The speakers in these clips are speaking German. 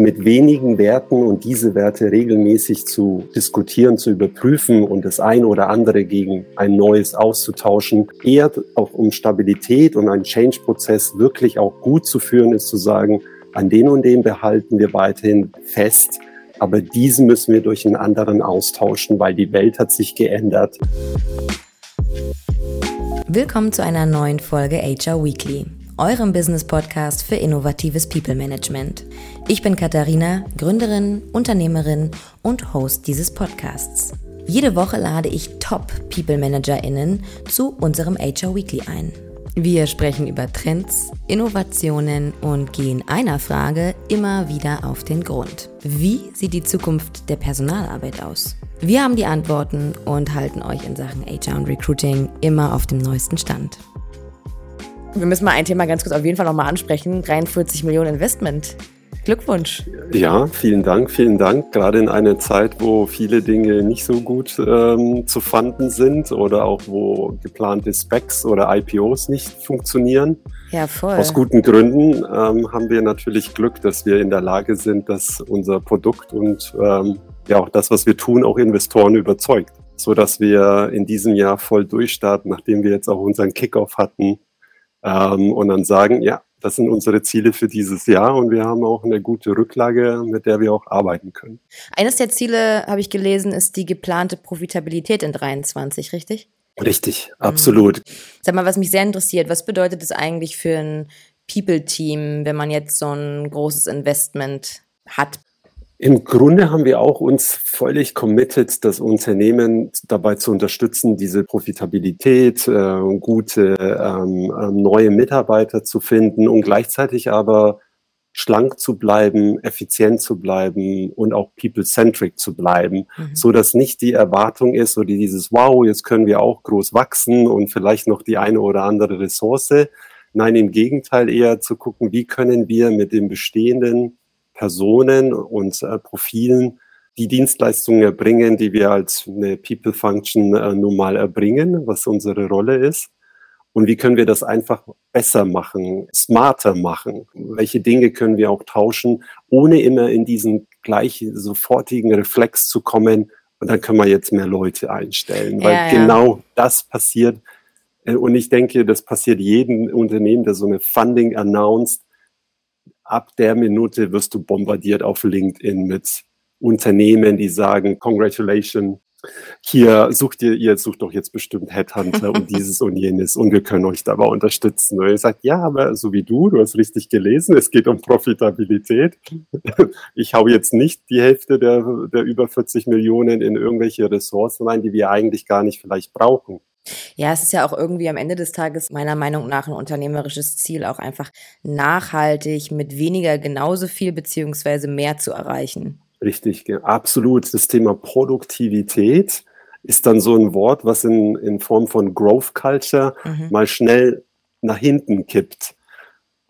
mit wenigen Werten und diese Werte regelmäßig zu diskutieren, zu überprüfen und das eine oder andere gegen ein neues auszutauschen, eher auch um Stabilität und einen Change-Prozess wirklich auch gut zu führen, ist zu sagen, an den und den behalten wir weiterhin fest, aber diesen müssen wir durch einen anderen austauschen, weil die Welt hat sich geändert. Willkommen zu einer neuen Folge HR Weekly eurem Business-Podcast für innovatives People Management. Ich bin Katharina, Gründerin, Unternehmerin und Host dieses Podcasts. Jede Woche lade ich Top-People-ManagerInnen zu unserem HR Weekly ein. Wir sprechen über Trends, Innovationen und gehen einer Frage immer wieder auf den Grund. Wie sieht die Zukunft der Personalarbeit aus? Wir haben die Antworten und halten euch in Sachen HR und Recruiting immer auf dem neuesten Stand. Wir müssen mal ein Thema ganz kurz auf jeden Fall nochmal ansprechen. 43 Millionen Investment. Glückwunsch. Ja, vielen Dank, vielen Dank. Gerade in einer Zeit, wo viele Dinge nicht so gut ähm, zu fanden sind oder auch wo geplante Specs oder IPOs nicht funktionieren. Ja, voll. Aus guten Gründen ähm, haben wir natürlich Glück, dass wir in der Lage sind, dass unser Produkt und ähm, ja auch das, was wir tun, auch Investoren überzeugt. So dass wir in diesem Jahr voll durchstarten, nachdem wir jetzt auch unseren Kickoff hatten ähm, und dann sagen, ja, das sind unsere Ziele für dieses Jahr und wir haben auch eine gute Rücklage, mit der wir auch arbeiten können. Eines der Ziele, habe ich gelesen, ist die geplante Profitabilität in 23, richtig? Richtig, absolut. Mhm. Sag mal, was mich sehr interessiert, was bedeutet es eigentlich für ein People-Team, wenn man jetzt so ein großes Investment hat? Im Grunde haben wir auch uns völlig committed, das Unternehmen dabei zu unterstützen, diese Profitabilität, äh, gute ähm, äh, neue Mitarbeiter zu finden und gleichzeitig aber schlank zu bleiben, effizient zu bleiben und auch people-centric zu bleiben, mhm. so dass nicht die Erwartung ist oder dieses Wow, jetzt können wir auch groß wachsen und vielleicht noch die eine oder andere Ressource. Nein, im Gegenteil eher zu gucken, wie können wir mit dem bestehenden Personen und äh, Profilen die Dienstleistungen erbringen, die wir als eine People Function äh, nun mal erbringen, was unsere Rolle ist. Und wie können wir das einfach besser machen, smarter machen? Welche Dinge können wir auch tauschen, ohne immer in diesen gleich sofortigen Reflex zu kommen? Und dann können wir jetzt mehr Leute einstellen, weil ja, ja. genau das passiert. Äh, und ich denke, das passiert jedem Unternehmen, der so eine Funding announced, ab der Minute wirst du bombardiert auf LinkedIn mit Unternehmen, die sagen, congratulations, hier sucht ihr, ihr sucht doch jetzt bestimmt Headhunter und dieses und jenes und wir können euch dabei unterstützen. Und ihr sagt, ja, aber so wie du, du hast richtig gelesen, es geht um Profitabilität. Ich hau jetzt nicht die Hälfte der, der über 40 Millionen in irgendwelche Ressourcen rein, die wir eigentlich gar nicht vielleicht brauchen. Ja, es ist ja auch irgendwie am Ende des Tages meiner Meinung nach ein unternehmerisches Ziel, auch einfach nachhaltig mit weniger genauso viel beziehungsweise mehr zu erreichen. Richtig, absolut. Das Thema Produktivität ist dann so ein Wort, was in, in Form von Growth Culture mhm. mal schnell nach hinten kippt.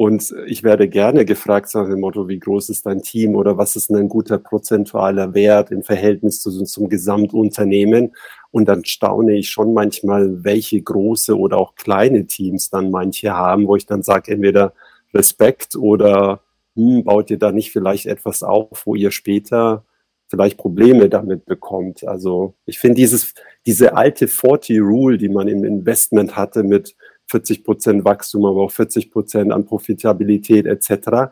Und ich werde gerne gefragt nach dem Motto, wie groß ist dein Team oder was ist ein guter prozentualer Wert im Verhältnis zu, zum Gesamtunternehmen? Und dann staune ich schon manchmal, welche große oder auch kleine Teams dann manche haben, wo ich dann sage, entweder Respekt oder hm, baut ihr da nicht vielleicht etwas auf, wo ihr später vielleicht Probleme damit bekommt. Also ich finde dieses, diese alte 40 Rule, die man im Investment hatte mit 40 Prozent Wachstum, aber auch 40 Prozent an Profitabilität etc.,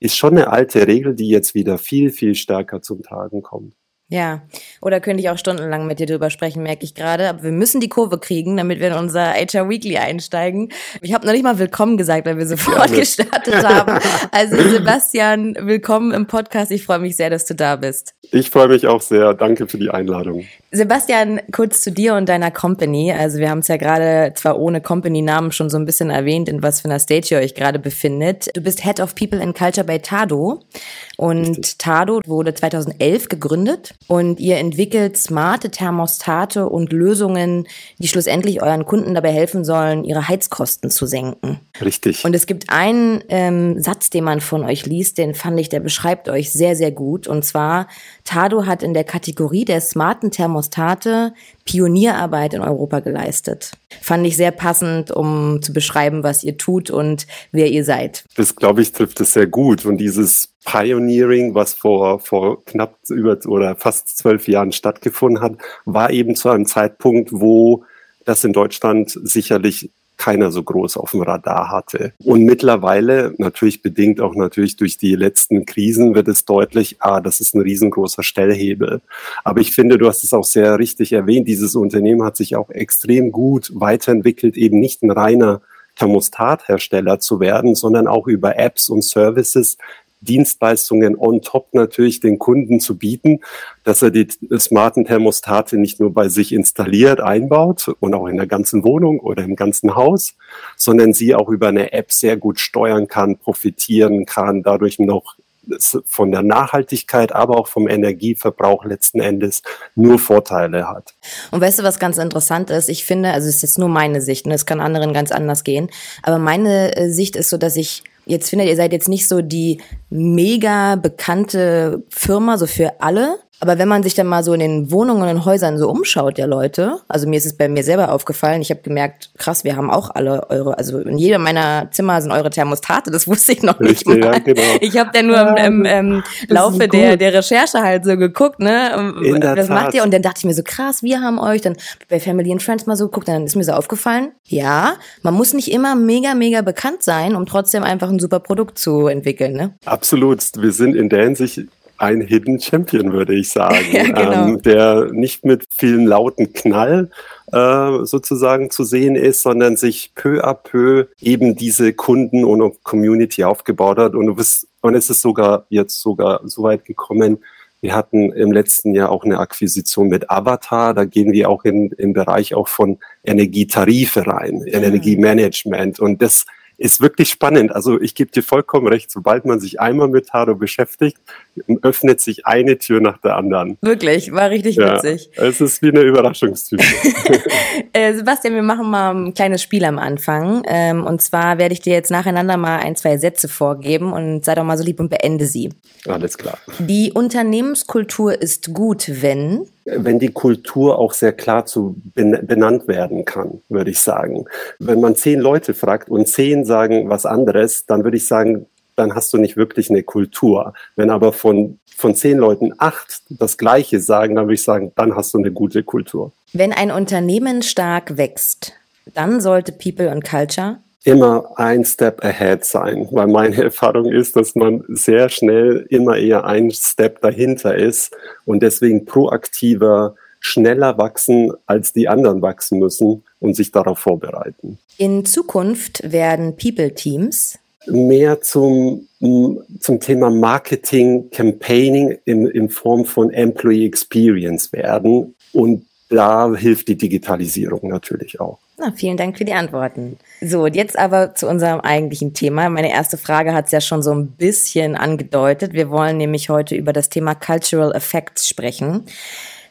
ist schon eine alte Regel, die jetzt wieder viel, viel stärker zum Tragen kommt. Ja, oder könnte ich auch stundenlang mit dir drüber sprechen, merke ich gerade. Aber wir müssen die Kurve kriegen, damit wir in unser HR Weekly einsteigen. Ich habe noch nicht mal willkommen gesagt, weil wir sofort ja, gestartet haben. Also Sebastian, willkommen im Podcast. Ich freue mich sehr, dass du da bist. Ich freue mich auch sehr. Danke für die Einladung. Sebastian, kurz zu dir und deiner Company. Also wir haben es ja gerade zwar ohne Company-Namen schon so ein bisschen erwähnt, in was für einer Stage ihr euch gerade befindet. Du bist Head of People and Culture bei Tado. Und Richtig. Tado wurde 2011 gegründet und ihr entwickelt smarte Thermostate und Lösungen, die schlussendlich euren Kunden dabei helfen sollen, ihre Heizkosten zu senken. Richtig. Und es gibt einen ähm, Satz, den man von euch liest, den fand ich, der beschreibt euch sehr, sehr gut. Und zwar, Tado hat in der Kategorie der smarten Thermostate Pionierarbeit in Europa geleistet. Fand ich sehr passend, um zu beschreiben, was ihr tut und wer ihr seid. Das, glaube ich, trifft es sehr gut. Und dieses Pioneering, was vor, vor knapp über oder fast zwölf Jahren stattgefunden hat, war eben zu einem Zeitpunkt, wo das in Deutschland sicherlich keiner so groß auf dem Radar hatte. Und mittlerweile, natürlich bedingt auch natürlich durch die letzten Krisen, wird es deutlich, ah, das ist ein riesengroßer Stellhebel. Aber ich finde, du hast es auch sehr richtig erwähnt, dieses Unternehmen hat sich auch extrem gut weiterentwickelt, eben nicht ein reiner Thermostathersteller zu werden, sondern auch über Apps und Services Dienstleistungen on top natürlich den Kunden zu bieten, dass er die smarten Thermostate nicht nur bei sich installiert, einbaut und auch in der ganzen Wohnung oder im ganzen Haus, sondern sie auch über eine App sehr gut steuern kann, profitieren kann, dadurch noch von der Nachhaltigkeit, aber auch vom Energieverbrauch letzten Endes nur Vorteile hat. Und weißt du, was ganz interessant ist? Ich finde, also es ist jetzt nur meine Sicht und es kann anderen ganz anders gehen, aber meine äh, Sicht ist so, dass ich jetzt findet, ihr seid jetzt nicht so die mega bekannte Firma, so für alle, aber wenn man sich dann mal so in den Wohnungen und Häusern so umschaut der Leute, also mir ist es bei mir selber aufgefallen, ich habe gemerkt, krass, wir haben auch alle eure, also in jedem meiner Zimmer sind eure Thermostate, das wusste ich noch Richtig, nicht mal. Ja, genau. Ich habe dann nur ja, im, im, im Laufe der, der Recherche halt so geguckt, ne, in was macht ihr? Und dann dachte ich mir so, krass, wir haben euch dann bei Family and Friends mal so geguckt, dann ist mir so aufgefallen, ja, man muss nicht immer mega, mega bekannt sein, um trotzdem einfach ein super Produkt zu entwickeln, ne? Absolut, wir sind in der Hinsicht ein Hidden Champion, würde ich sagen, ja, genau. ähm, der nicht mit vielen lauten Knall äh, sozusagen zu sehen ist, sondern sich peu à peu eben diese Kunden und Community aufgebaut hat. Und du bist, und es ist sogar jetzt sogar so weit gekommen, wir hatten im letzten Jahr auch eine Akquisition mit Avatar. Da gehen wir auch in, im Bereich auch von Energietarife rein, mhm. Energiemanagement. Und das ist wirklich spannend. Also ich gebe dir vollkommen recht, sobald man sich einmal mit Haro beschäftigt, öffnet sich eine Tür nach der anderen. Wirklich, war richtig ja, witzig. Es ist wie eine Überraschungstür. äh, Sebastian, wir machen mal ein kleines Spiel am Anfang. Ähm, und zwar werde ich dir jetzt nacheinander mal ein, zwei Sätze vorgeben und sei doch mal so lieb und beende sie. Alles klar. Die Unternehmenskultur ist gut, wenn wenn die Kultur auch sehr klar zu benannt werden kann, würde ich sagen. Wenn man zehn Leute fragt und zehn sagen was anderes, dann würde ich sagen, dann hast du nicht wirklich eine Kultur. Wenn aber von, von zehn Leuten acht das Gleiche sagen, dann würde ich sagen, dann hast du eine gute Kultur. Wenn ein Unternehmen stark wächst, dann sollte People und Culture immer ein Step ahead sein, weil meine Erfahrung ist, dass man sehr schnell immer eher ein Step dahinter ist und deswegen proaktiver, schneller wachsen, als die anderen wachsen müssen und sich darauf vorbereiten. In Zukunft werden People-Teams mehr zum, zum Thema Marketing, Campaigning in, in Form von Employee Experience werden. Und da hilft die Digitalisierung natürlich auch. Na, vielen Dank für die Antworten. So, und jetzt aber zu unserem eigentlichen Thema. Meine erste Frage hat es ja schon so ein bisschen angedeutet. Wir wollen nämlich heute über das Thema Cultural Effects sprechen.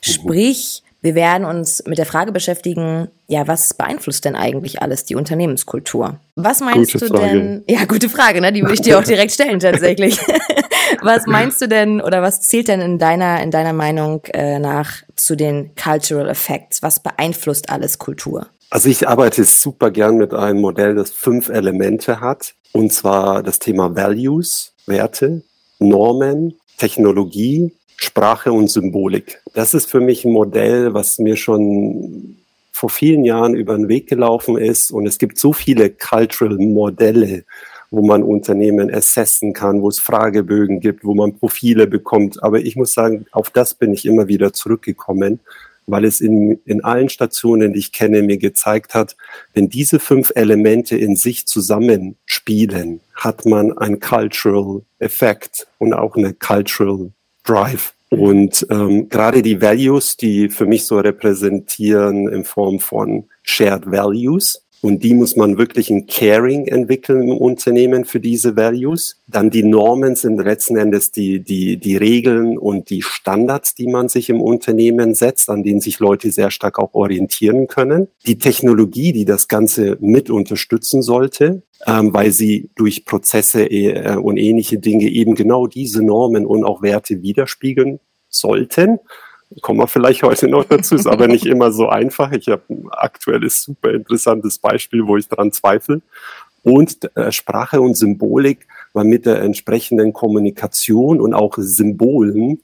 Sprich, wir werden uns mit der Frage beschäftigen, ja, was beeinflusst denn eigentlich alles die Unternehmenskultur? Was meinst gute du Frage. denn? Ja, gute Frage, ne? Die würde ich dir auch direkt stellen tatsächlich. was meinst du denn oder was zählt denn in deiner in deiner Meinung äh, nach zu den Cultural Effects? Was beeinflusst alles Kultur? Also ich arbeite super gern mit einem Modell, das fünf Elemente hat, und zwar das Thema Values, Werte, Normen, Technologie, Sprache und Symbolik. Das ist für mich ein Modell, was mir schon vor vielen Jahren über den Weg gelaufen ist. Und es gibt so viele Cultural Modelle, wo man Unternehmen assessen kann, wo es Fragebögen gibt, wo man Profile bekommt. Aber ich muss sagen, auf das bin ich immer wieder zurückgekommen, weil es in, in allen Stationen, die ich kenne, mir gezeigt hat, wenn diese fünf Elemente in sich zusammenspielen, hat man ein Cultural Effect und auch eine Cultural Drive. Und ähm, gerade die Values, die für mich so repräsentieren in Form von Shared Values, und die muss man wirklich in Caring entwickeln im Unternehmen für diese Values. Dann die Normen sind letzten Endes die, die, die Regeln und die Standards, die man sich im Unternehmen setzt, an denen sich Leute sehr stark auch orientieren können. Die Technologie, die das Ganze mit unterstützen sollte, ähm, weil sie durch Prozesse äh, und ähnliche Dinge eben genau diese Normen und auch Werte widerspiegeln sollten. Kommen wir vielleicht heute noch dazu, ist aber nicht immer so einfach. Ich habe ein aktuelles super interessantes Beispiel, wo ich daran zweifle. Und äh, Sprache und Symbolik war mit der entsprechenden Kommunikation und auch Symbolen,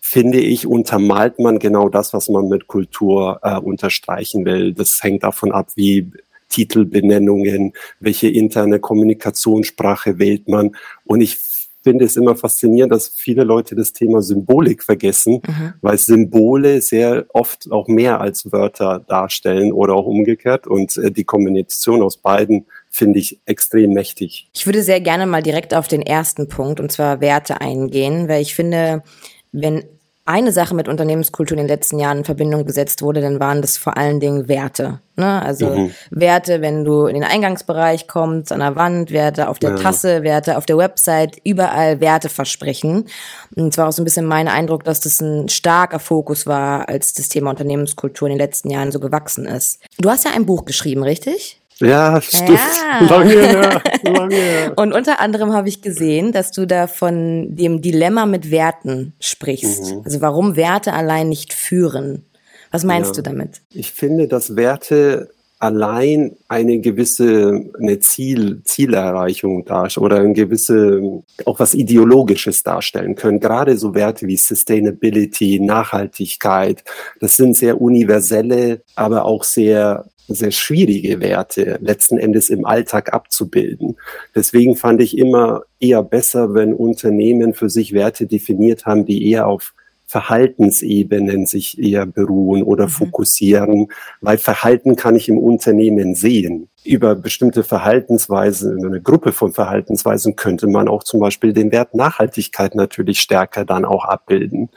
finde ich, untermalt man genau das, was man mit Kultur äh, unterstreichen will. Das hängt davon ab, wie Titelbenennungen, welche interne Kommunikationssprache wählt man. Und ich finde es immer faszinierend, dass viele Leute das Thema Symbolik vergessen, mhm. weil Symbole sehr oft auch mehr als Wörter darstellen oder auch umgekehrt. Und äh, die Kombination aus beiden finde ich extrem mächtig. Ich würde sehr gerne mal direkt auf den ersten Punkt, und zwar Werte eingehen, weil ich finde, wenn eine Sache mit Unternehmenskultur in den letzten Jahren in Verbindung gesetzt wurde, dann waren das vor allen Dingen Werte. Ne? Also mhm. Werte, wenn du in den Eingangsbereich kommst, an der Wand, Werte auf der ja. Tasse, Werte auf der Website, überall Werte versprechen. Und zwar auch so ein bisschen mein Eindruck, dass das ein starker Fokus war, als das Thema Unternehmenskultur in den letzten Jahren so gewachsen ist. Du hast ja ein Buch geschrieben, richtig? Ja, stimmt. Ja. Lange her, lange her. Und unter anderem habe ich gesehen, dass du da von dem Dilemma mit Werten sprichst. Mhm. Also warum Werte allein nicht führen. Was meinst ja. du damit? Ich finde, dass Werte allein eine gewisse eine Ziel, Zielerreichung darstellen oder eine gewisse auch was Ideologisches darstellen können. Gerade so Werte wie Sustainability, Nachhaltigkeit, das sind sehr universelle, aber auch sehr sehr schwierige Werte letzten Endes im Alltag abzubilden. Deswegen fand ich immer eher besser, wenn Unternehmen für sich Werte definiert haben, die eher auf Verhaltensebenen sich eher beruhen oder mhm. fokussieren, weil Verhalten kann ich im Unternehmen sehen. Über bestimmte Verhaltensweisen, über eine Gruppe von Verhaltensweisen könnte man auch zum Beispiel den Wert Nachhaltigkeit natürlich stärker dann auch abbilden.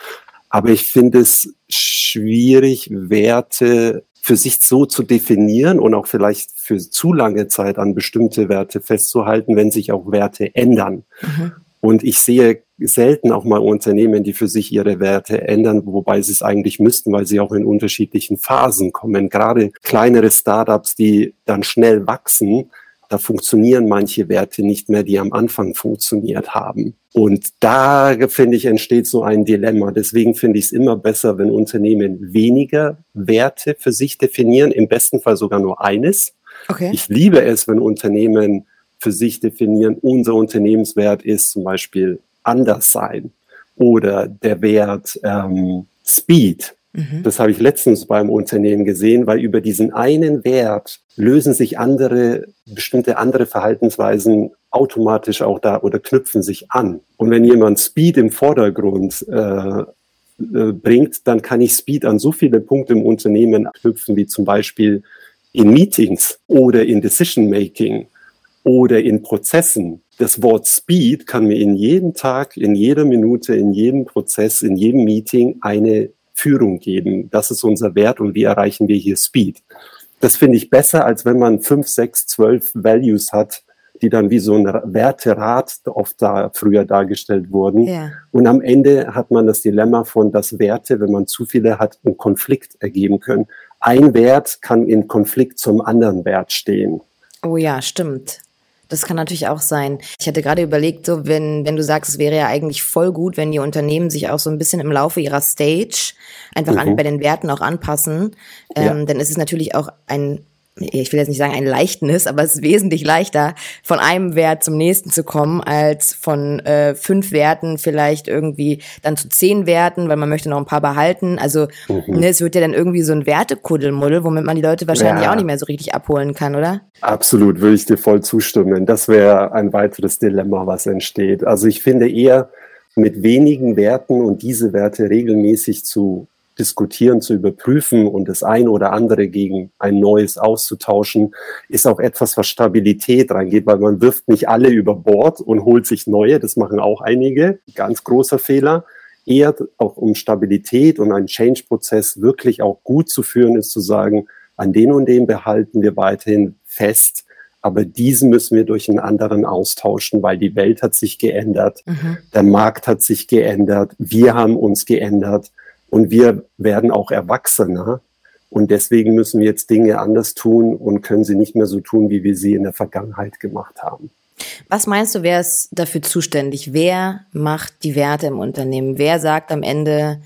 Aber ich finde es schwierig, Werte für sich so zu definieren und auch vielleicht für zu lange Zeit an bestimmte Werte festzuhalten, wenn sich auch Werte ändern. Mhm. Und ich sehe selten auch mal Unternehmen, die für sich ihre Werte ändern, wobei sie es eigentlich müssten, weil sie auch in unterschiedlichen Phasen kommen. Gerade kleinere Startups, die dann schnell wachsen, da funktionieren manche Werte nicht mehr, die am Anfang funktioniert haben. Und da, finde ich, entsteht so ein Dilemma. Deswegen finde ich es immer besser, wenn Unternehmen weniger Werte für sich definieren, im besten Fall sogar nur eines. Okay. Ich liebe es, wenn Unternehmen für sich definieren, unser Unternehmenswert ist zum Beispiel anders sein oder der Wert ähm, Speed Mhm. Das habe ich letztens beim Unternehmen gesehen, weil über diesen einen Wert lösen sich andere, bestimmte andere Verhaltensweisen automatisch auch da oder knüpfen sich an. Und wenn jemand Speed im Vordergrund äh, äh, bringt, dann kann ich Speed an so viele Punkte im Unternehmen knüpfen, wie zum Beispiel in Meetings oder in Decision Making oder in Prozessen. Das Wort Speed kann mir in jedem Tag, in jeder Minute, in jedem Prozess, in jedem Meeting eine Führung geben. Das ist unser Wert und wie erreichen wir hier Speed. Das finde ich besser, als wenn man fünf, sechs, zwölf Values hat, die dann wie so ein Werterad oft da früher dargestellt wurden. Ja. Und am Ende hat man das Dilemma von, dass Werte, wenn man zu viele hat, einen Konflikt ergeben können. Ein Wert kann in Konflikt zum anderen Wert stehen. Oh ja, stimmt. Das kann natürlich auch sein. Ich hatte gerade überlegt, so wenn, wenn du sagst, es wäre ja eigentlich voll gut, wenn die Unternehmen sich auch so ein bisschen im Laufe ihrer Stage einfach mhm. an, bei den Werten auch anpassen, ähm, ja. dann ist es natürlich auch ein ich will jetzt nicht sagen ein Leichtnis, aber es ist wesentlich leichter, von einem Wert zum nächsten zu kommen, als von äh, fünf Werten vielleicht irgendwie dann zu zehn Werten, weil man möchte noch ein paar behalten. Also mhm. ne, es wird ja dann irgendwie so ein Wertekuddelmuddel, womit man die Leute wahrscheinlich ja. auch nicht mehr so richtig abholen kann, oder? Absolut, würde ich dir voll zustimmen. Das wäre ein weiteres Dilemma, was entsteht. Also ich finde eher mit wenigen Werten und diese Werte regelmäßig zu diskutieren, zu überprüfen und das eine oder andere gegen ein neues auszutauschen, ist auch etwas, was Stabilität reingeht, weil man wirft nicht alle über Bord und holt sich neue. Das machen auch einige. Ganz großer Fehler. Eher auch um Stabilität und einen Change-Prozess wirklich auch gut zu führen, ist zu sagen, an den und den behalten wir weiterhin fest. Aber diesen müssen wir durch einen anderen austauschen, weil die Welt hat sich geändert, mhm. der Markt hat sich geändert, wir haben uns geändert und wir werden auch erwachsener. Und deswegen müssen wir jetzt Dinge anders tun und können sie nicht mehr so tun, wie wir sie in der Vergangenheit gemacht haben. Was meinst du, wer ist dafür zuständig? Wer macht die Werte im Unternehmen? Wer sagt am Ende,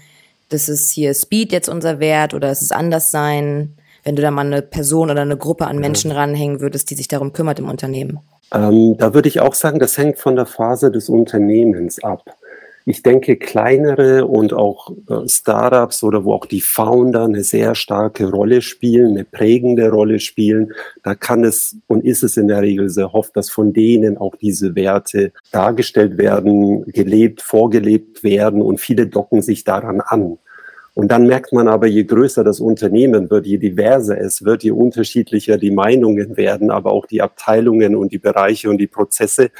das ist hier Speed jetzt unser Wert oder es ist anders sein, wenn du da mal eine Person oder eine Gruppe an Menschen ja. ranhängen würdest, die sich darum kümmert im Unternehmen? Ähm, da würde ich auch sagen, das hängt von der Phase des Unternehmens ab. Ich denke, kleinere und auch äh, Startups oder wo auch die Founder eine sehr starke Rolle spielen, eine prägende Rolle spielen, da kann es und ist es in der Regel sehr oft, dass von denen auch diese Werte dargestellt werden, gelebt, vorgelebt werden und viele docken sich daran an. Und dann merkt man aber, je größer das Unternehmen wird, je diverser es wird, je unterschiedlicher die Meinungen werden, aber auch die Abteilungen und die Bereiche und die Prozesse,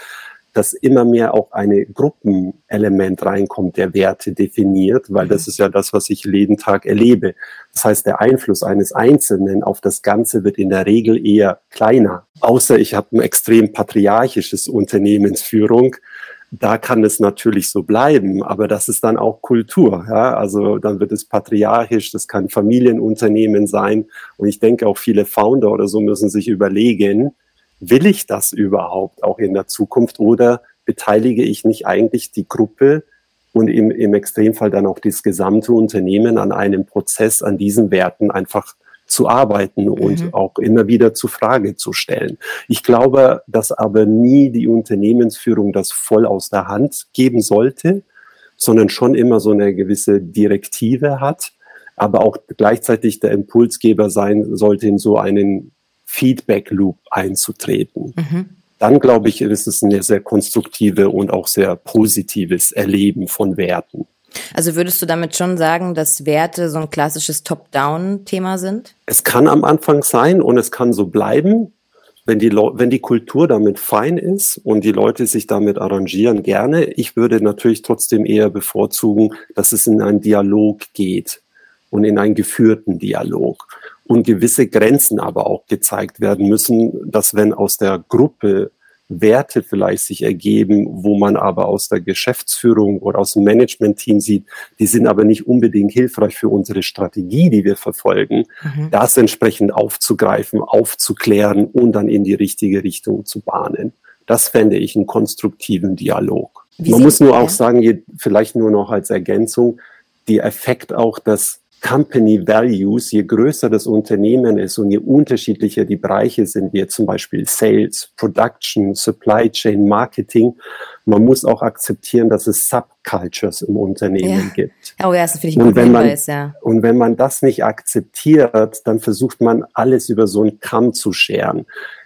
dass immer mehr auch eine Gruppenelement reinkommt, der Werte definiert, weil mhm. das ist ja das, was ich jeden Tag erlebe. Das heißt, der Einfluss eines Einzelnen auf das Ganze wird in der Regel eher kleiner. Außer ich habe ein extrem patriarchisches Unternehmensführung, da kann es natürlich so bleiben, aber das ist dann auch Kultur. Ja? Also dann wird es patriarchisch, das kann Familienunternehmen sein. Und ich denke auch viele Founder oder so müssen sich überlegen, will ich das überhaupt auch in der Zukunft oder beteilige ich nicht eigentlich die Gruppe und im, im Extremfall dann auch das gesamte Unternehmen an einem Prozess, an diesen Werten einfach zu arbeiten und mhm. auch immer wieder zu Frage zu stellen. Ich glaube, dass aber nie die Unternehmensführung das voll aus der Hand geben sollte, sondern schon immer so eine gewisse Direktive hat, aber auch gleichzeitig der Impulsgeber sein sollte, in so einen Feedback Loop einzutreten. Mhm. Dann glaube ich, ist es eine sehr konstruktive und auch sehr positives Erleben von Werten. Also würdest du damit schon sagen, dass Werte so ein klassisches Top-Down-Thema sind? Es kann am Anfang sein und es kann so bleiben. Wenn die, wenn die Kultur damit fein ist und die Leute sich damit arrangieren, gerne. Ich würde natürlich trotzdem eher bevorzugen, dass es in einen Dialog geht und in einen geführten Dialog und gewisse Grenzen aber auch gezeigt werden müssen, dass wenn aus der Gruppe Werte vielleicht sich ergeben, wo man aber aus der Geschäftsführung oder aus dem Management-Team sieht, die sind aber nicht unbedingt hilfreich für unsere Strategie, die wir verfolgen, mhm. das entsprechend aufzugreifen, aufzuklären und dann in die richtige Richtung zu bahnen. Das fände ich einen konstruktiven Dialog. Wie man muss nur auch sagen, vielleicht nur noch als Ergänzung, die Effekt auch, dass Company Values, je größer das Unternehmen ist und je unterschiedlicher die Bereiche sind, wie zum Beispiel Sales, Production, Supply Chain, Marketing, man muss auch akzeptieren, dass es Subcultures im Unternehmen ja. gibt. Oh ja, das finde ich und wenn man, Hinweis, ja. Und wenn man das nicht akzeptiert, dann versucht man alles über so einen Kamm zu scheren.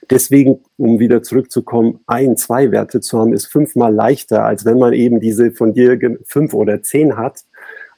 Deswegen, um wieder zurückzukommen, ein, zwei Werte zu haben, ist fünfmal leichter, als wenn man eben diese von dir fünf oder zehn hat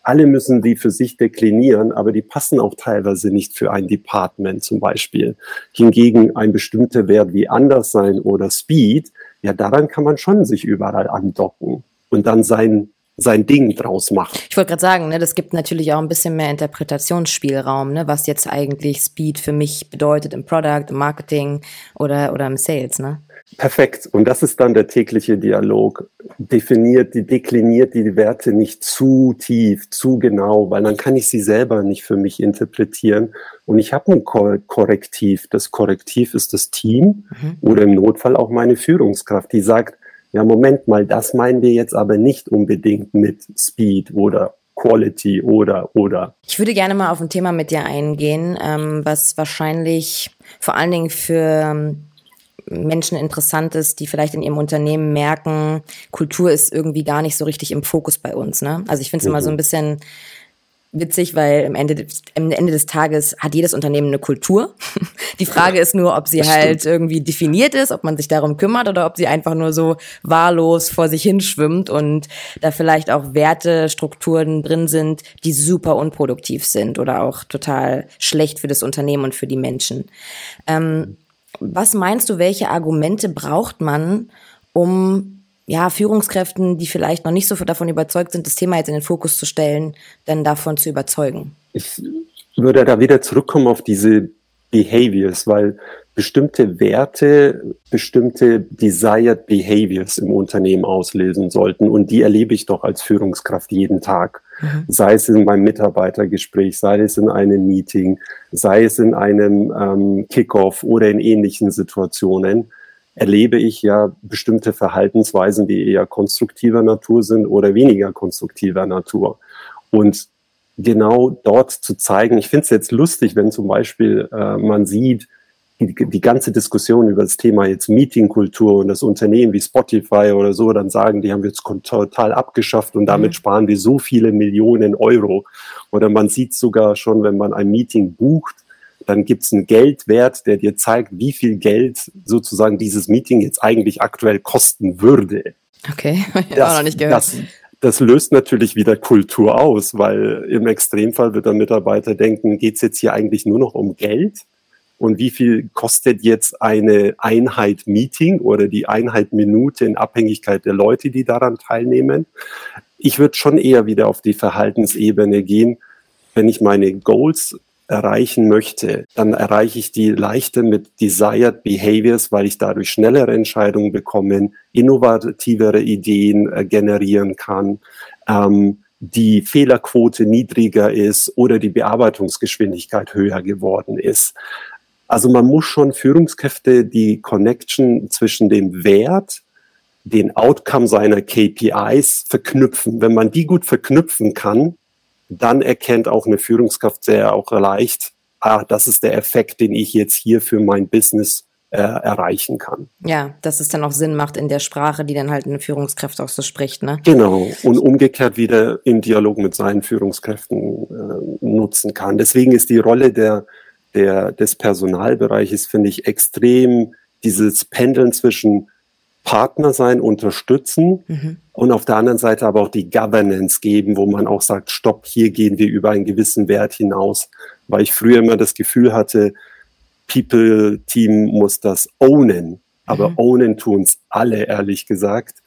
alle müssen die für sich deklinieren, aber die passen auch teilweise nicht für ein Department zum Beispiel. Hingegen ein bestimmter Wert wie Anderssein oder Speed, ja, daran kann man schon sich überall andocken und dann sein sein Ding draus machen. Ich wollte gerade sagen, ne, das gibt natürlich auch ein bisschen mehr Interpretationsspielraum, ne, was jetzt eigentlich Speed für mich bedeutet im Product, im Marketing oder, oder im Sales. Ne? Perfekt. Und das ist dann der tägliche Dialog. Definiert, die dekliniert die Werte nicht zu tief, zu genau, weil dann kann ich sie selber nicht für mich interpretieren. Und ich habe ein Korrektiv. Das Korrektiv ist das Team mhm. oder im Notfall auch meine Führungskraft, die sagt, ja, Moment mal, das meinen wir jetzt aber nicht unbedingt mit Speed oder Quality oder oder. Ich würde gerne mal auf ein Thema mit dir eingehen, ähm, was wahrscheinlich vor allen Dingen für ähm, Menschen interessant ist, die vielleicht in ihrem Unternehmen merken, Kultur ist irgendwie gar nicht so richtig im Fokus bei uns. Ne? Also ich finde es mhm. immer so ein bisschen witzig, weil am Ende, am Ende des Tages hat jedes Unternehmen eine Kultur. Die Frage ist nur, ob sie halt irgendwie definiert ist, ob man sich darum kümmert oder ob sie einfach nur so wahllos vor sich hinschwimmt und da vielleicht auch Wertestrukturen drin sind, die super unproduktiv sind oder auch total schlecht für das Unternehmen und für die Menschen. Ähm, was meinst du, welche Argumente braucht man, um ja, Führungskräften, die vielleicht noch nicht so davon überzeugt sind, das Thema jetzt in den Fokus zu stellen, dann davon zu überzeugen? Ich würde da wieder zurückkommen auf diese Behaviors, weil bestimmte Werte, bestimmte desired Behaviors im Unternehmen auslösen sollten. Und die erlebe ich doch als Führungskraft jeden Tag. Mhm. Sei es in meinem Mitarbeitergespräch, sei es in einem Meeting, sei es in einem ähm, Kickoff oder in ähnlichen Situationen, erlebe ich ja bestimmte Verhaltensweisen, die eher konstruktiver Natur sind oder weniger konstruktiver Natur. Und genau dort zu zeigen. Ich finde es jetzt lustig, wenn zum Beispiel äh, man sieht, die, die ganze Diskussion über das Thema jetzt Meetingkultur und das Unternehmen wie Spotify oder so dann sagen, die haben wir jetzt total abgeschafft und damit mhm. sparen wir so viele Millionen Euro. Oder man sieht sogar schon, wenn man ein Meeting bucht, dann gibt es einen Geldwert, der dir zeigt, wie viel Geld sozusagen dieses Meeting jetzt eigentlich aktuell kosten würde. Okay, ich das, auch noch nicht gehört. Das, das löst natürlich wieder Kultur aus, weil im Extremfall wird der Mitarbeiter denken, geht es jetzt hier eigentlich nur noch um Geld? Und wie viel kostet jetzt eine Einheit Meeting oder die Einheit Minute in Abhängigkeit der Leute, die daran teilnehmen? Ich würde schon eher wieder auf die Verhaltensebene gehen. Wenn ich meine Goals erreichen möchte, dann erreiche ich die leichter mit Desired Behaviors, weil ich dadurch schnellere Entscheidungen bekomme, innovativere Ideen äh, generieren kann, ähm, die Fehlerquote niedriger ist oder die Bearbeitungsgeschwindigkeit höher geworden ist. Also man muss schon Führungskräfte die Connection zwischen dem Wert, den Outcome seiner KPIs verknüpfen. Wenn man die gut verknüpfen kann, dann erkennt auch eine Führungskraft sehr auch leicht, ah, das ist der Effekt, den ich jetzt hier für mein Business äh, erreichen kann. Ja, dass es dann auch Sinn macht in der Sprache, die dann halt eine Führungskraft auch so spricht, ne? Genau. Und umgekehrt wieder im Dialog mit seinen Führungskräften äh, nutzen kann. Deswegen ist die Rolle der, der, des Personalbereiches, finde ich, extrem dieses Pendeln zwischen Partner sein, unterstützen mhm. und auf der anderen Seite aber auch die Governance geben, wo man auch sagt, stopp, hier gehen wir über einen gewissen Wert hinaus. Weil ich früher immer das Gefühl hatte, People-Team muss das ownen. Aber mhm. ownen tun's alle, ehrlich gesagt.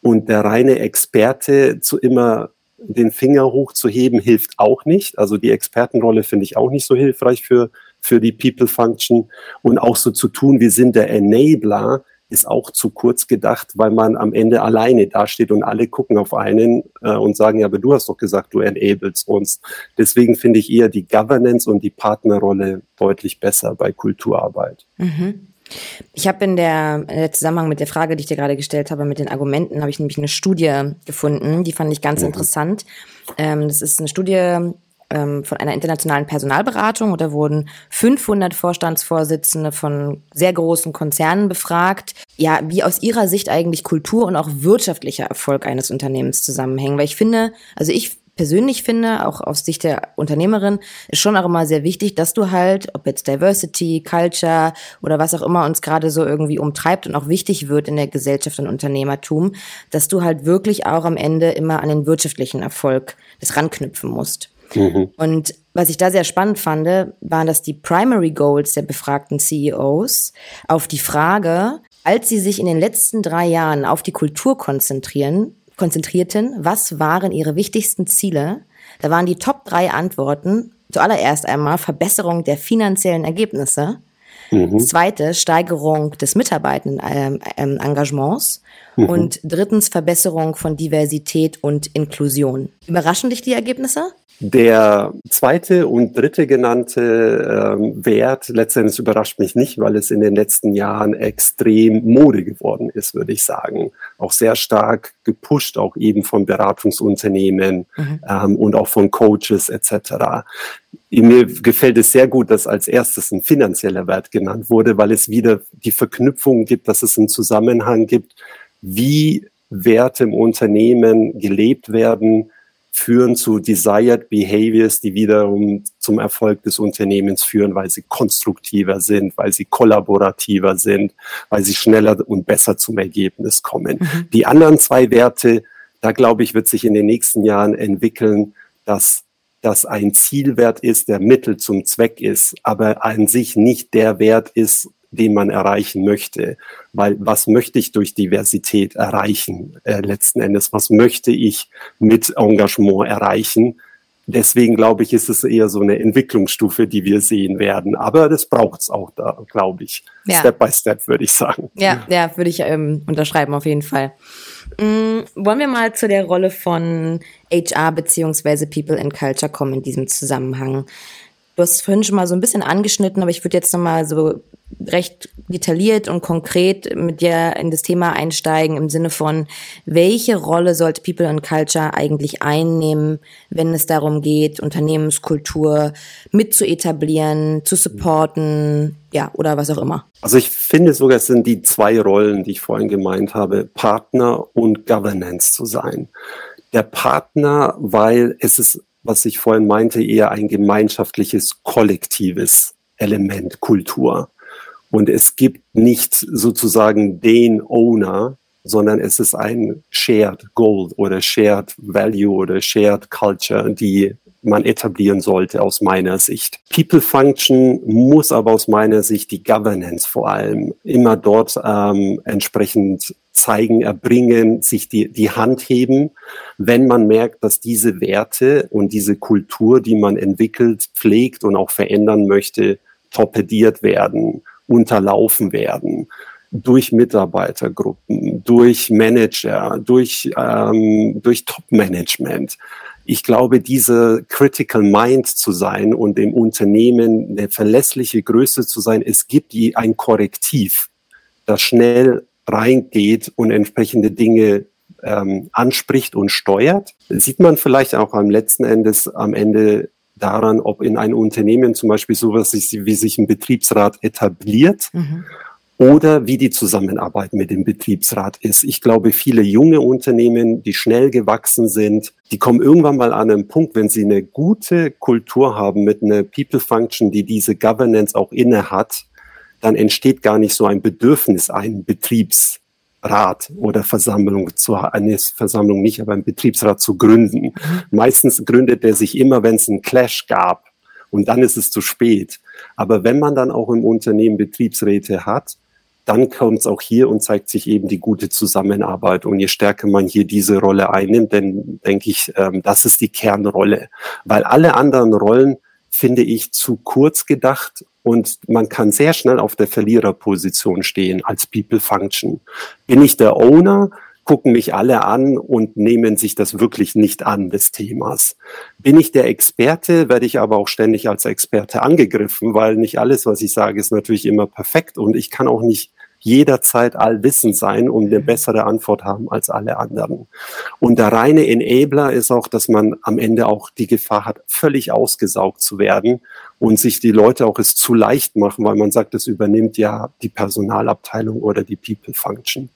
Und der reine Experte zu immer den Finger hochzuheben, hilft auch nicht. Also die Expertenrolle finde ich auch nicht so hilfreich für, für die People-Function. Und auch so zu tun, wir sind der Enabler, ist auch zu kurz gedacht, weil man am Ende alleine dasteht und alle gucken auf einen äh, und sagen, ja, aber du hast doch gesagt, du enablest uns. Deswegen finde ich eher die Governance und die Partnerrolle deutlich besser bei Kulturarbeit. Mhm. Ich habe in der, in der Zusammenhang mit der Frage, die ich dir gerade gestellt habe, mit den Argumenten, habe ich nämlich eine Studie gefunden, die fand ich ganz mhm. interessant. Ähm, das ist eine Studie ähm, von einer internationalen Personalberatung und da wurden 500 Vorstandsvorsitzende von sehr großen Konzernen befragt, ja, wie aus ihrer Sicht eigentlich Kultur und auch wirtschaftlicher Erfolg eines Unternehmens zusammenhängen. Weil ich finde, also ich persönlich finde, auch aus Sicht der Unternehmerin, ist schon auch immer sehr wichtig, dass du halt, ob jetzt Diversity, Culture oder was auch immer uns gerade so irgendwie umtreibt und auch wichtig wird in der Gesellschaft und Unternehmertum, dass du halt wirklich auch am Ende immer an den wirtschaftlichen Erfolg des ranknüpfen musst. Mhm. Und was ich da sehr spannend fand, waren, dass die Primary Goals der befragten CEOs auf die Frage, als sie sich in den letzten drei Jahren auf die Kultur konzentrieren, konzentrierten, was waren ihre wichtigsten Ziele? Da waren die Top drei Antworten zuallererst einmal Verbesserung der finanziellen Ergebnisse, mhm. zweite Steigerung des Mitarbeitendengagements ähm, mhm. und drittens Verbesserung von Diversität und Inklusion. Überraschen dich die Ergebnisse? Der zweite und dritte genannte ähm, Wert letztendlich überrascht mich nicht, weil es in den letzten Jahren extrem Mode geworden ist, würde ich sagen. Auch sehr stark gepusht, auch eben von Beratungsunternehmen mhm. ähm, und auch von Coaches etc. Mir gefällt es sehr gut, dass als erstes ein finanzieller Wert genannt wurde, weil es wieder die Verknüpfung gibt, dass es einen Zusammenhang gibt, wie Werte im Unternehmen gelebt werden, führen zu desired behaviors, die wiederum zum Erfolg des Unternehmens führen, weil sie konstruktiver sind, weil sie kollaborativer sind, weil sie schneller und besser zum Ergebnis kommen. Mhm. Die anderen zwei Werte, da glaube ich, wird sich in den nächsten Jahren entwickeln, dass das ein Zielwert ist, der Mittel zum Zweck ist, aber an sich nicht der Wert ist, den man erreichen möchte. Weil was möchte ich durch Diversität erreichen äh, letzten Endes? Was möchte ich mit Engagement erreichen? Deswegen glaube ich, ist es eher so eine Entwicklungsstufe, die wir sehen werden. Aber das braucht es auch da, glaube ich. Ja. Step by Step, würde ich sagen. Ja, ja, würde ich ähm, unterschreiben auf jeden Fall. Mhm, wollen wir mal zu der Rolle von HR beziehungsweise People in Culture kommen in diesem Zusammenhang. Du hast es vorhin schon mal so ein bisschen angeschnitten, aber ich würde jetzt nochmal so recht detailliert und konkret mit dir in das Thema einsteigen im Sinne von, welche Rolle sollte People and Culture eigentlich einnehmen, wenn es darum geht, Unternehmenskultur mit zu etablieren, zu supporten, ja, oder was auch immer? Also ich finde sogar, es sind die zwei Rollen, die ich vorhin gemeint habe, Partner und Governance zu sein. Der Partner, weil es ist, was ich vorhin meinte, eher ein gemeinschaftliches, kollektives Element, Kultur. Und es gibt nicht sozusagen den Owner, sondern es ist ein Shared Goal oder Shared Value oder Shared Culture, die man etablieren sollte aus meiner Sicht. People Function muss aber aus meiner Sicht die Governance vor allem immer dort ähm, entsprechend zeigen, erbringen, sich die, die Hand heben, wenn man merkt, dass diese Werte und diese Kultur, die man entwickelt, pflegt und auch verändern möchte, torpediert werden unterlaufen werden durch Mitarbeitergruppen, durch Manager, durch, ähm, durch Top-Management. Ich glaube, diese Critical Mind zu sein und im Unternehmen eine verlässliche Größe zu sein, es gibt ein Korrektiv, das schnell reingeht und entsprechende Dinge ähm, anspricht und steuert. Sieht man vielleicht auch am letzten Endes am Ende daran, ob in einem Unternehmen zum Beispiel sowas wie sich ein Betriebsrat etabliert mhm. Oder wie die Zusammenarbeit mit dem Betriebsrat ist. Ich glaube, viele junge Unternehmen, die schnell gewachsen sind, die kommen irgendwann mal an einen Punkt, wenn sie eine gute Kultur haben mit einer People Function, die diese Governance auch inne hat, dann entsteht gar nicht so ein Bedürfnis, einen Betriebs Rat oder Versammlung zu eine Versammlung nicht, aber einen Betriebsrat zu gründen. Mhm. Meistens gründet er sich immer, wenn es einen Clash gab und dann ist es zu spät. Aber wenn man dann auch im Unternehmen Betriebsräte hat, dann kommt es auch hier und zeigt sich eben die gute Zusammenarbeit. Und je stärker man hier diese Rolle einnimmt, dann denke ich, ähm, das ist die Kernrolle. Weil alle anderen Rollen finde ich zu kurz gedacht und man kann sehr schnell auf der Verliererposition stehen als People Function. Bin ich der Owner, gucken mich alle an und nehmen sich das wirklich nicht an des Themas. Bin ich der Experte, werde ich aber auch ständig als Experte angegriffen, weil nicht alles, was ich sage, ist natürlich immer perfekt und ich kann auch nicht jederzeit allwissend sein und eine mhm. bessere Antwort haben als alle anderen. Und der reine Enabler ist auch, dass man am Ende auch die Gefahr hat, völlig ausgesaugt zu werden und sich die Leute auch es zu leicht machen, weil man sagt, es übernimmt ja die Personalabteilung oder die People Function.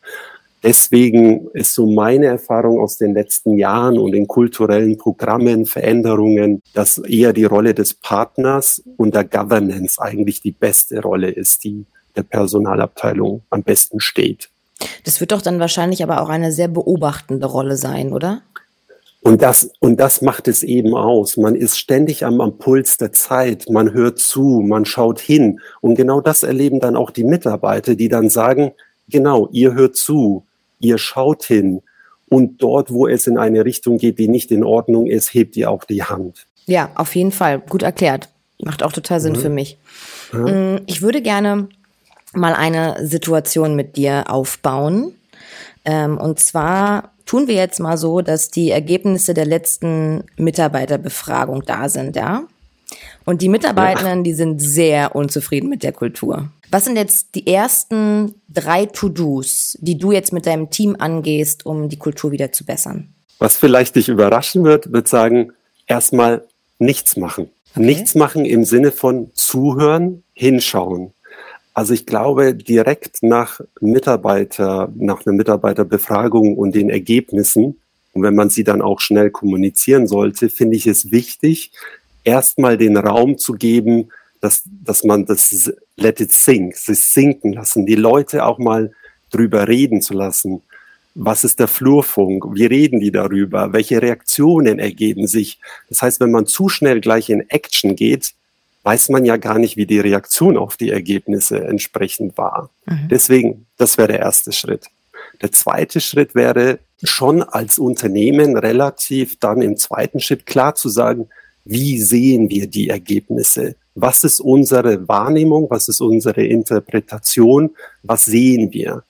Deswegen ist so meine Erfahrung aus den letzten Jahren und den kulturellen Programmen, Veränderungen, dass eher die Rolle des Partners und der Governance eigentlich die beste Rolle ist, die der Personalabteilung am besten steht. Das wird doch dann wahrscheinlich aber auch eine sehr beobachtende Rolle sein, oder? Und das, und das macht es eben aus. Man ist ständig am, am Puls der Zeit. Man hört zu, man schaut hin. Und genau das erleben dann auch die Mitarbeiter, die dann sagen, genau, ihr hört zu, ihr schaut hin. Und dort, wo es in eine Richtung geht, die nicht in Ordnung ist, hebt ihr auch die Hand. Ja, auf jeden Fall. Gut erklärt. Macht auch total Sinn mhm. für mich. Mm, ich würde gerne mal eine Situation mit dir aufbauen. Ähm, und zwar tun wir jetzt mal so, dass die Ergebnisse der letzten Mitarbeiterbefragung da sind, ja? Und die Mitarbeitenden, die sind sehr unzufrieden mit der Kultur. Was sind jetzt die ersten drei To-Dos, die du jetzt mit deinem Team angehst, um die Kultur wieder zu bessern? Was vielleicht dich überraschen wird, wird sagen, erstmal nichts machen. Okay. Nichts machen im Sinne von zuhören, hinschauen. Also ich glaube, direkt nach Mitarbeiter, nach einer Mitarbeiterbefragung und den Ergebnissen, und wenn man sie dann auch schnell kommunizieren sollte, finde ich es wichtig, erstmal den Raum zu geben, dass, dass man das let it sink, sich sinken lassen, die Leute auch mal drüber reden zu lassen. Was ist der Flurfunk? Wie reden die darüber? Welche Reaktionen ergeben sich? Das heißt, wenn man zu schnell gleich in Action geht, weiß man ja gar nicht, wie die Reaktion auf die Ergebnisse entsprechend war. Mhm. Deswegen, das wäre der erste Schritt. Der zweite Schritt wäre schon als Unternehmen relativ dann im zweiten Schritt klar zu sagen, wie sehen wir die Ergebnisse? Was ist unsere Wahrnehmung? Was ist unsere Interpretation? Was sehen wir?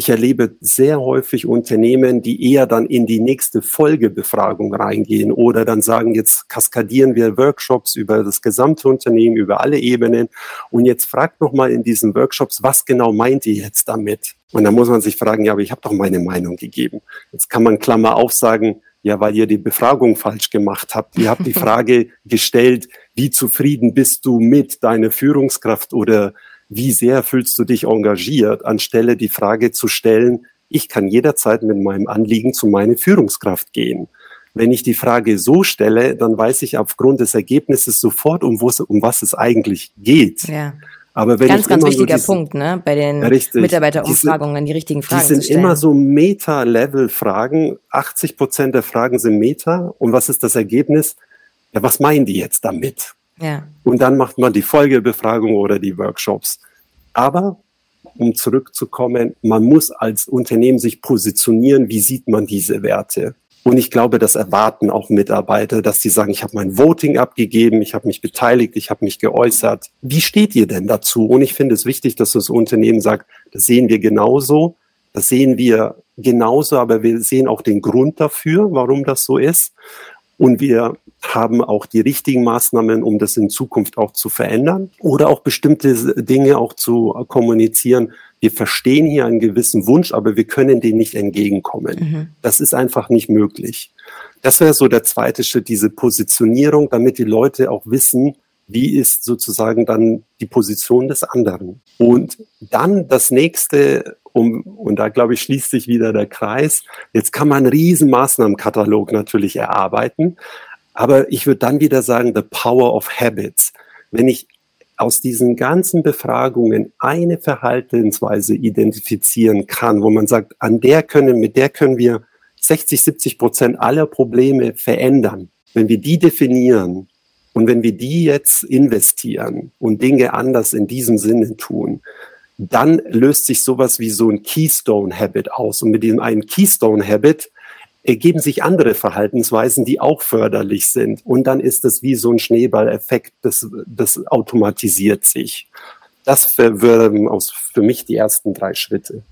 Ich erlebe sehr häufig Unternehmen, die eher dann in die nächste Folgebefragung reingehen oder dann sagen, jetzt kaskadieren wir Workshops über das gesamte Unternehmen, über alle Ebenen. Und jetzt fragt nochmal in diesen Workshops, was genau meint ihr jetzt damit? Und dann muss man sich fragen, ja, aber ich habe doch meine Meinung gegeben. Jetzt kann man Klammer auf sagen, ja, weil ihr die Befragung falsch gemacht habt. Ihr habt die Frage gestellt, wie zufrieden bist du mit deiner Führungskraft oder wie sehr fühlst du dich engagiert, anstelle die Frage zu stellen, ich kann jederzeit mit meinem Anliegen zu meiner Führungskraft gehen. Wenn ich die Frage so stelle, dann weiß ich aufgrund des Ergebnisses sofort, um, um was es eigentlich geht. Ja. Aber wenn ganz, ganz wichtiger so Punkt, ne? Bei den richtig, Mitarbeiterumfragungen, die richtigen Fragen Die sind immer so Meta-Level-Fragen. 80 Prozent der Fragen sind Meta. Und was ist das Ergebnis? Ja, was meinen die jetzt damit? Ja. Und dann macht man die Folgebefragung oder die Workshops. Aber um zurückzukommen, man muss als Unternehmen sich positionieren, wie sieht man diese Werte? Und ich glaube, das erwarten auch Mitarbeiter, dass sie sagen, ich habe mein Voting abgegeben, ich habe mich beteiligt, ich habe mich geäußert. Wie steht ihr denn dazu? Und ich finde es wichtig, dass das Unternehmen sagt, das sehen wir genauso, das sehen wir genauso, aber wir sehen auch den Grund dafür, warum das so ist. Und wir haben auch die richtigen Maßnahmen, um das in Zukunft auch zu verändern oder auch bestimmte Dinge auch zu kommunizieren. Wir verstehen hier einen gewissen Wunsch, aber wir können dem nicht entgegenkommen. Mhm. Das ist einfach nicht möglich. Das wäre so der zweite Schritt, diese Positionierung, damit die Leute auch wissen, wie ist sozusagen dann die Position des anderen. Und dann das nächste, um, und da glaube ich, schließt sich wieder der Kreis. Jetzt kann man einen riesen Maßnahmenkatalog natürlich erarbeiten. Aber ich würde dann wieder sagen, the power of habits. Wenn ich aus diesen ganzen Befragungen eine Verhaltensweise identifizieren kann, wo man sagt, an der können, mit der können wir 60, 70 Prozent aller Probleme verändern. Wenn wir die definieren, und wenn wir die jetzt investieren und Dinge anders in diesem Sinne tun, dann löst sich sowas wie so ein Keystone Habit aus. Und mit diesem einen Keystone Habit ergeben sich andere Verhaltensweisen, die auch förderlich sind. Und dann ist es wie so ein Schneeballeffekt, das, das automatisiert sich. Das wären aus, für mich die ersten drei Schritte.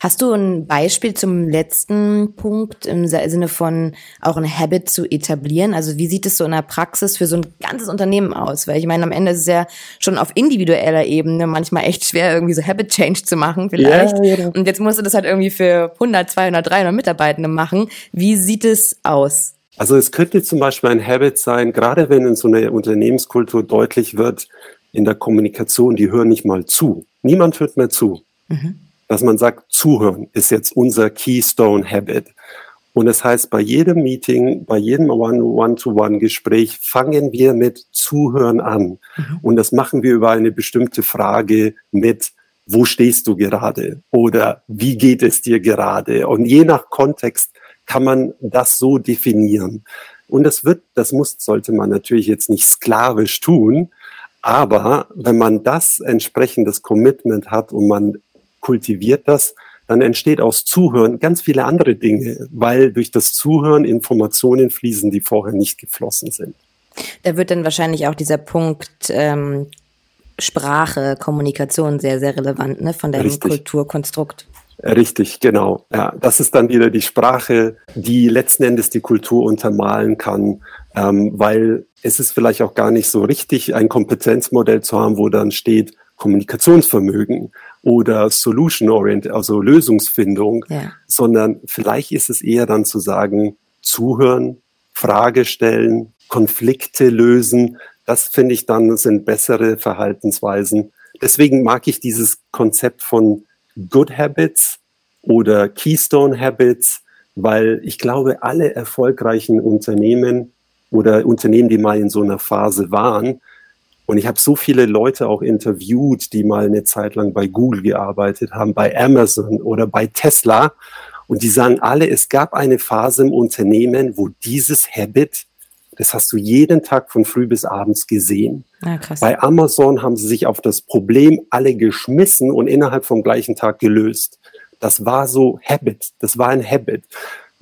Hast du ein Beispiel zum letzten Punkt im Sinne von auch ein Habit zu etablieren? Also wie sieht es so in der Praxis für so ein ganzes Unternehmen aus? Weil ich meine, am Ende ist es ja schon auf individueller Ebene manchmal echt schwer, irgendwie so Habit Change zu machen vielleicht. Ja, ja. Und jetzt musst du das halt irgendwie für 100, 200, 300 Mitarbeitende machen. Wie sieht es aus? Also es könnte zum Beispiel ein Habit sein, gerade wenn in so einer Unternehmenskultur deutlich wird, in der Kommunikation, die hören nicht mal zu. Niemand hört mehr zu. Mhm dass man sagt, zuhören ist jetzt unser Keystone Habit. Und das heißt, bei jedem Meeting, bei jedem One-to-One-Gespräch fangen wir mit Zuhören an. Mhm. Und das machen wir über eine bestimmte Frage mit, wo stehst du gerade? Oder wie geht es dir gerade? Und je nach Kontext kann man das so definieren. Und das wird, das muss, sollte man natürlich jetzt nicht sklavisch tun. Aber wenn man das entsprechendes Commitment hat und man kultiviert das, dann entsteht aus Zuhören ganz viele andere Dinge, weil durch das Zuhören Informationen fließen, die vorher nicht geflossen sind. Da wird dann wahrscheinlich auch dieser Punkt ähm, Sprache, Kommunikation sehr, sehr relevant, ne, von deinem Richtig. Kulturkonstrukt. Richtig, genau. Ja, das ist dann wieder die Sprache, die letzten Endes die Kultur untermalen kann, ähm, weil es ist vielleicht auch gar nicht so richtig, ein Kompetenzmodell zu haben, wo dann steht Kommunikationsvermögen oder Solution Orient, also Lösungsfindung, ja. sondern vielleicht ist es eher dann zu sagen, zuhören, Frage stellen, Konflikte lösen. Das finde ich dann sind bessere Verhaltensweisen. Deswegen mag ich dieses Konzept von Good Habits oder Keystone Habits, weil ich glaube, alle erfolgreichen Unternehmen oder Unternehmen, die mal in so einer Phase waren, und ich habe so viele Leute auch interviewt, die mal eine Zeit lang bei Google gearbeitet haben, bei Amazon oder bei Tesla. Und die sagen alle, es gab eine Phase im Unternehmen, wo dieses Habit, das hast du jeden Tag von früh bis abends gesehen. Ja, bei Amazon haben sie sich auf das Problem alle geschmissen und innerhalb vom gleichen Tag gelöst. Das war so Habit, das war ein Habit.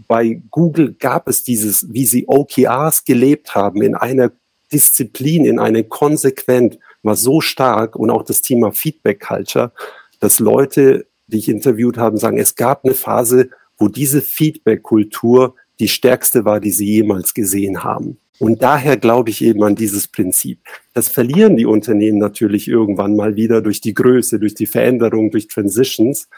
Bei Google gab es dieses, wie sie OKRs gelebt haben, in einer Disziplin, in eine konsequent war so stark und auch das Thema Feedback Culture, dass Leute die ich interviewt habe, sagen, es gab eine Phase, wo diese Feedback-Kultur die stärkste war, die sie jemals gesehen haben. Und daher glaube ich eben an dieses Prinzip. Das verlieren die Unternehmen natürlich irgendwann mal wieder durch die Größe, durch die Veränderung, durch Transitions.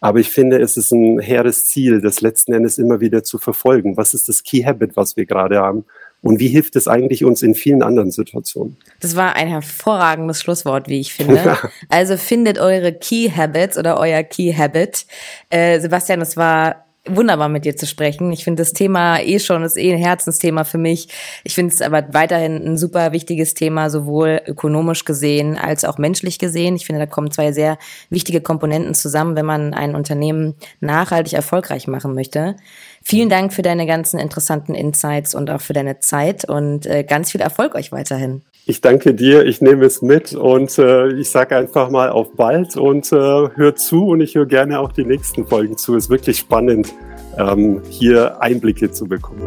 Aber ich finde, es ist ein hehres Ziel, das letzten Endes immer wieder zu verfolgen. Was ist das Key Habit, was wir gerade haben? Und wie hilft es eigentlich uns in vielen anderen Situationen? Das war ein hervorragendes Schlusswort, wie ich finde. also findet eure Key Habits oder euer Key Habit. Äh, Sebastian, es war wunderbar mit dir zu sprechen. Ich finde das Thema eh schon, ist eh ein Herzensthema für mich. Ich finde es aber weiterhin ein super wichtiges Thema, sowohl ökonomisch gesehen als auch menschlich gesehen. Ich finde, da kommen zwei sehr wichtige Komponenten zusammen, wenn man ein Unternehmen nachhaltig erfolgreich machen möchte. Vielen Dank für deine ganzen interessanten Insights und auch für deine Zeit und äh, ganz viel Erfolg euch weiterhin. Ich danke dir, ich nehme es mit und äh, ich sage einfach mal auf bald und äh, hör zu und ich höre gerne auch die nächsten Folgen zu. Es ist wirklich spannend, ähm, hier Einblicke zu bekommen.